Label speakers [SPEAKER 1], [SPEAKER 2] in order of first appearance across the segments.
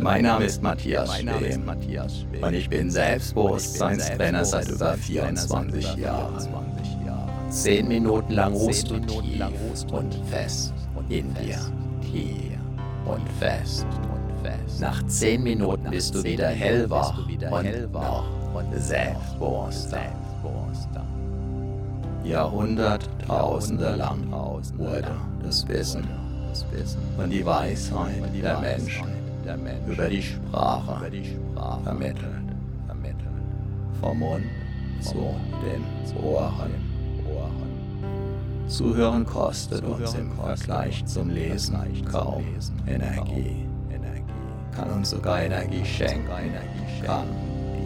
[SPEAKER 1] Mein Name ist Matthias Schwem und ich bin Selbstbewusstseinstrainer seit über 24 Jahren. Zehn Minuten lang ruhst du tief und fest in dir. Tief und fest. Nach zehn Minuten bist du wieder hellwach und noch selbstbewusster. Jahrhunderttausende lang wurde das Wissen und die Weisheit der Menschen über die Sprache. Vermittelt. Vom Mund zu den Ohren. Zuhören kostet uns im Vergleich zum Lesen kaum Energie. Kann uns sogar Energie schenken, kann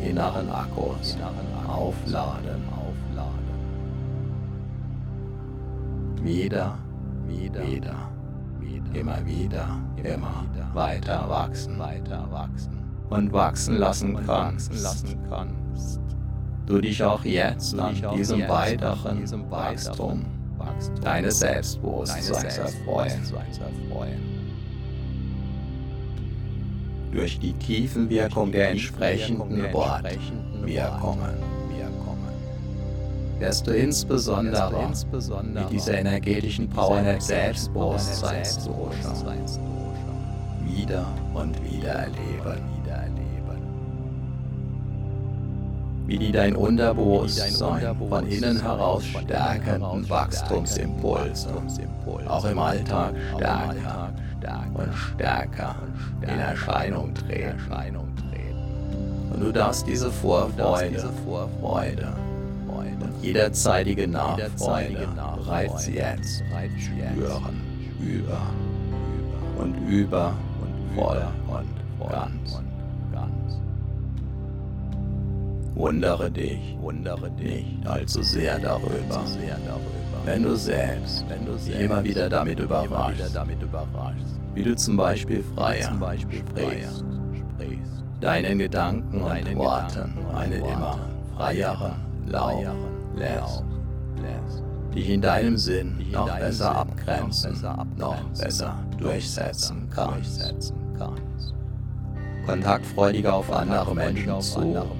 [SPEAKER 1] die inneren Akkus aufladen. Wieder, wieder, wieder, immer wieder, immer weiter wachsen, weiter wachsen. Und wachsen lassen kannst. Du dich auch jetzt an diesem weiteren Wachstum deines Selbstbewusstseins erfreuen. Durch die Tiefenwirkung der entsprechenden Wortwirkungen wirst du insbesondere mit dieser energetischen Power der Selbstbewusstseinsdosha wieder und wieder erleben. Wie die dein Unterbewusstsein von innen heraus stärkenden Wachstumsimpulse auch im Alltag stärker und stärker in Erscheinung treten. Und du darfst diese Vorfreude, Freude und jederzeitige Nachfreude. Bereits jetzt spüren, über. Und über. voll. Und ganz. Wundere dich, wundere dich allzu sehr darüber, wenn du selbst, wenn du dich immer wieder damit überraschst, wie du zum Beispiel freier sprichst, deinen Gedanken und Worten einen immer freieren Lauf lässt, dich in deinem Sinn noch besser abgrenzen, noch besser durchsetzen kannst. kontaktfreudiger auf andere Menschen zu und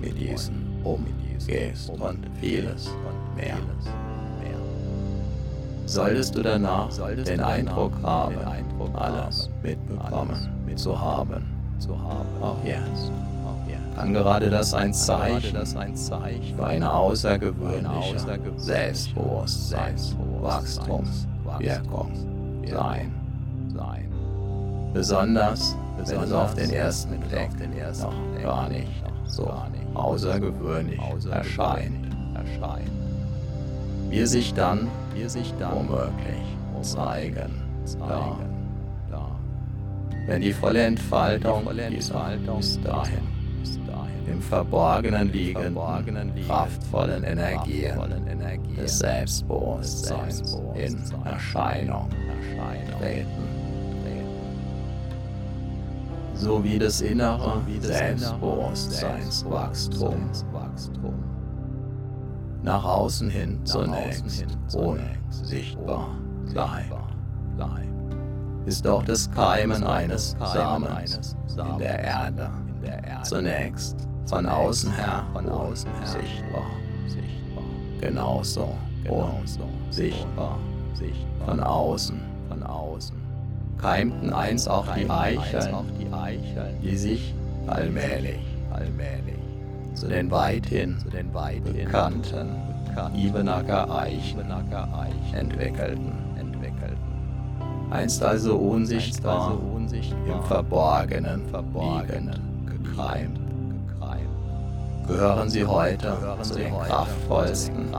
[SPEAKER 1] mit diesen umgehst und vieles mehr. Solltest du danach den Eindruck haben, alles mitbekommen. zu haben, auch jetzt, kann gerade das ein Zeichen. für eine außergewöhnliche Selbstbewusstseinswachstumswirkung sein. Besonders wenn es auf den ersten Blick noch gar nicht so außergewöhnlich erscheint, wir sich dann womöglich zeigen, da, wenn die volle Entfaltung dieser bis dahin. Im Verborgenen liegenden, kraftvollen Energien des Selbstbewusstseins in Erscheinung treten. Sowie das innere Selbstbewusstseinswachstum nach außen hin zunächst unsichtbar bleibt, ist auch das Keimen eines Samens in der Erde. zunächst von außen her sichtbar, genauso unsichtbar von außen. Keimten einst auch die Eicheln, die sich allmählich, allmählich. zu den weithin bekannten Ibenacker Eichen entwickelten. Einst also unsichtbar, im Verborgenen liegend, gekreimt. Gehören sie heute zu den kraftvollsten,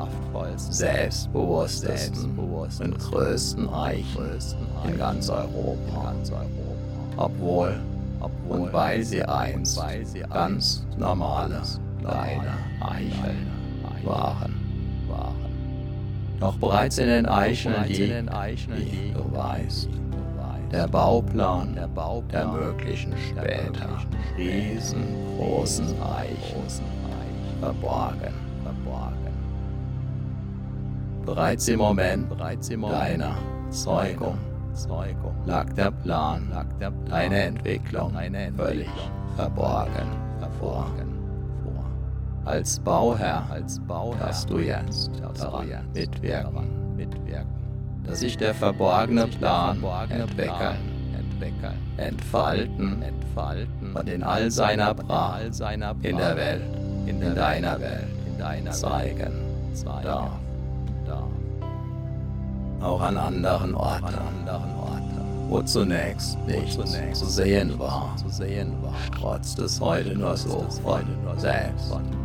[SPEAKER 1] selbstbewusstesten und größten Eichen in ganz Europa. Obwohl und weil sie einst ganz normale kleine Eicheln waren. Doch bereits in den Eicheln liegt, wie du weißt, der Bauplan der möglichen später riesengroßen Eichen. Verborgen. Bereits im Moment deiner Zeugung lag der Plan, deine Entwicklung völlig verborgen vor. Als Bauherr darfst du jetzt daran mitwirken, dass sich der verborgene Plan entwickeln, entfalten. Und in all seiner Pracht. in der Welt, in deiner Welt. Zeigen. Darf. Auch an anderen Orten, wo zunächst nichts zu sehen war, trotz des heute nur so von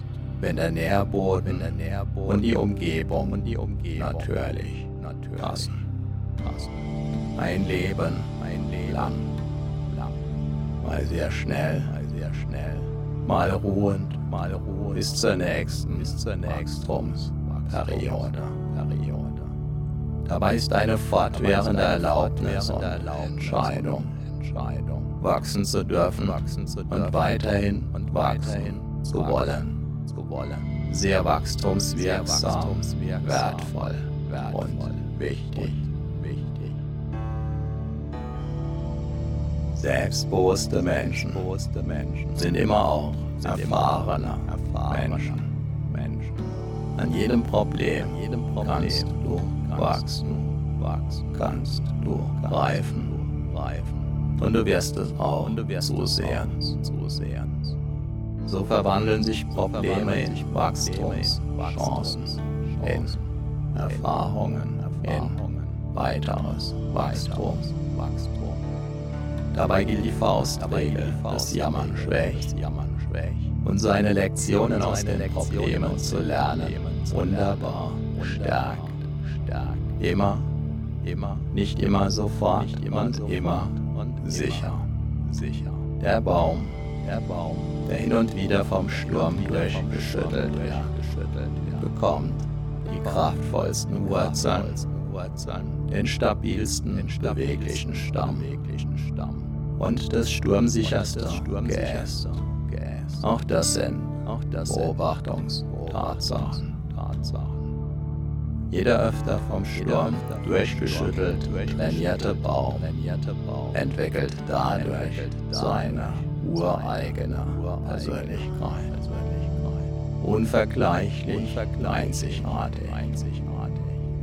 [SPEAKER 1] wenn der Nährboden und die Umgebung natürlich passen. Ein Leben lang, mal sehr schnell, mal ruhend, bis zur nächsten Wachstumsperiode. Dabei ist eine fortwährende Erlaubnis und Entscheidung, wachsen zu dürfen und weiterhin und weiterhin zu wollen. Sehr wachstumswirksam, wertvoll und wichtig. Selbstbewusste Menschen sind immer auch erfahrene Menschen. An jedem Problem kannst du wachsen, wachsen. Kannst du reifen, reifen. Und du wirst es auch so sehen, so sehen. So verwandeln sich Probleme in Wachstumschancen, in Erfahrungen, in weiteres Wachstum. Dabei gilt die Faustregel, das Jammern schwächt und seine Lektionen aus den Problemen zu lernen, wunderbar stärkt Immer, immer, nicht immer sofort nicht immer und immer und sicher, sicher. Der Baum, der Baum, der hin und wieder vom Sturm durchgeschüttelt wird, bekommt die kraftvollsten Wurzeln, den stabilsten, beweglichen Stamm. und das sturmsicherste Geäst. Auch das sind Beobachtungstatsachen. Jeder öfter vom Sturm durchgeschüttelt trainierte Baum entwickelt dadurch seine ureigene Persönlichkeit. Unvergleichlich, einzigartig,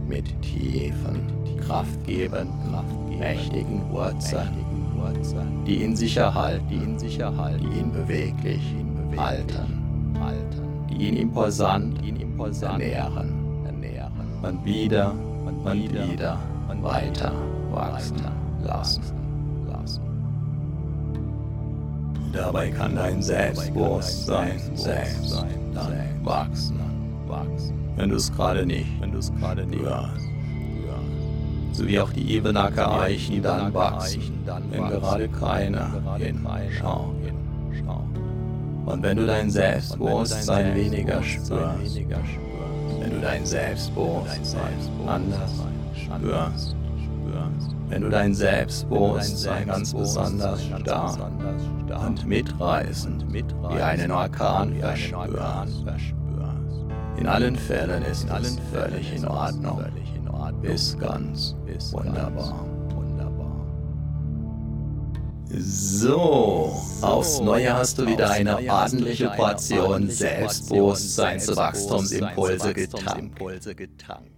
[SPEAKER 1] mit tiefen, kraftgebenden, mächtigen Wurzeln, die ihn sicher halten, die ihn beweglich halten, die ihn imposant ernähren und wieder und wieder und weiter wachsen lassen. Dabei kann dein Selbstbewusstsein selbst wachsen, wenn du es gerade nicht, wenn du es gerade nicht hörst. So wie auch die Ebenacker Eichen dann wachsen, wenn gerade keiner hinschaut. Und wenn du dein Selbstbewusstsein weniger spürst, wenn du dein Selbstbewusstsein anders spürst, wenn du dein Selbstbewusstsein ganz besonders stark und mitreißend wie einen Orkan verspürst. In allen Fällen ist es völlig in Ordnung, bis ganz wunderbar. So, aufs Neue hast du wieder eine ordentliche Portion Selbstbewusstseinswachstumsimpulse getankt.